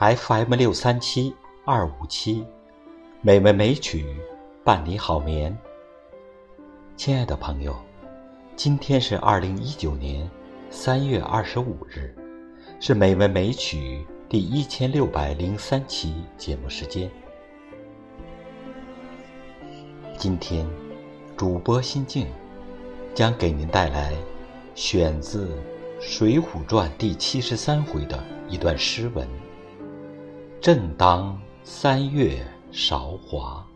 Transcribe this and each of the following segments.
FM 六三七二五七，美文美曲伴你好眠。亲爱的朋友，今天是二零一九年三月二十五日，是美文美曲第一千六百零三期节目时间。今天，主播心静将给您带来选自《水浒传》第七十三回的一段诗文。正当三月韶华，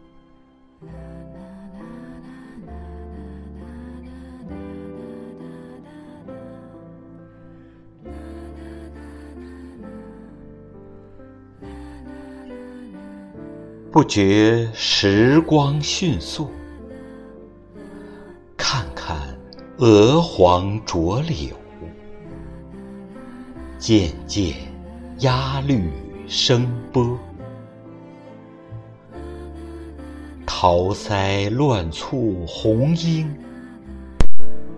不觉时光迅速。看看鹅黄浊柳，渐渐鸦绿。声波，桃腮乱簇红缨，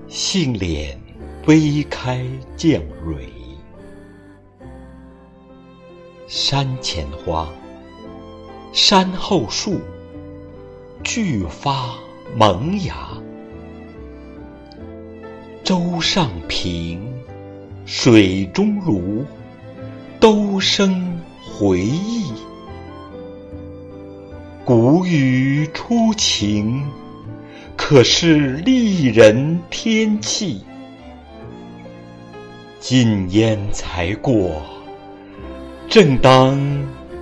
杏脸微开绛蕊。山前花，山后树，俱发萌芽。舟上平，水中芦，都生。回忆，谷雨初晴，可是丽人天气。禁烟才过，正当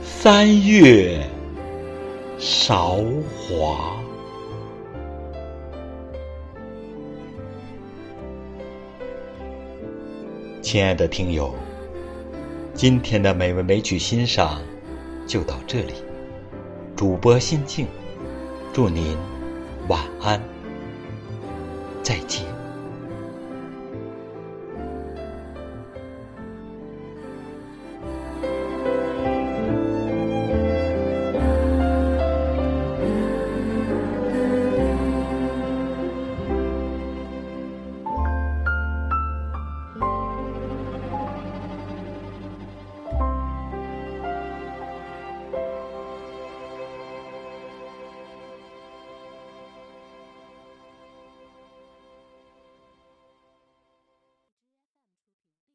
三月韶华。亲爱的听友。今天的美文美曲欣赏就到这里，主播心静，祝您晚安，再见。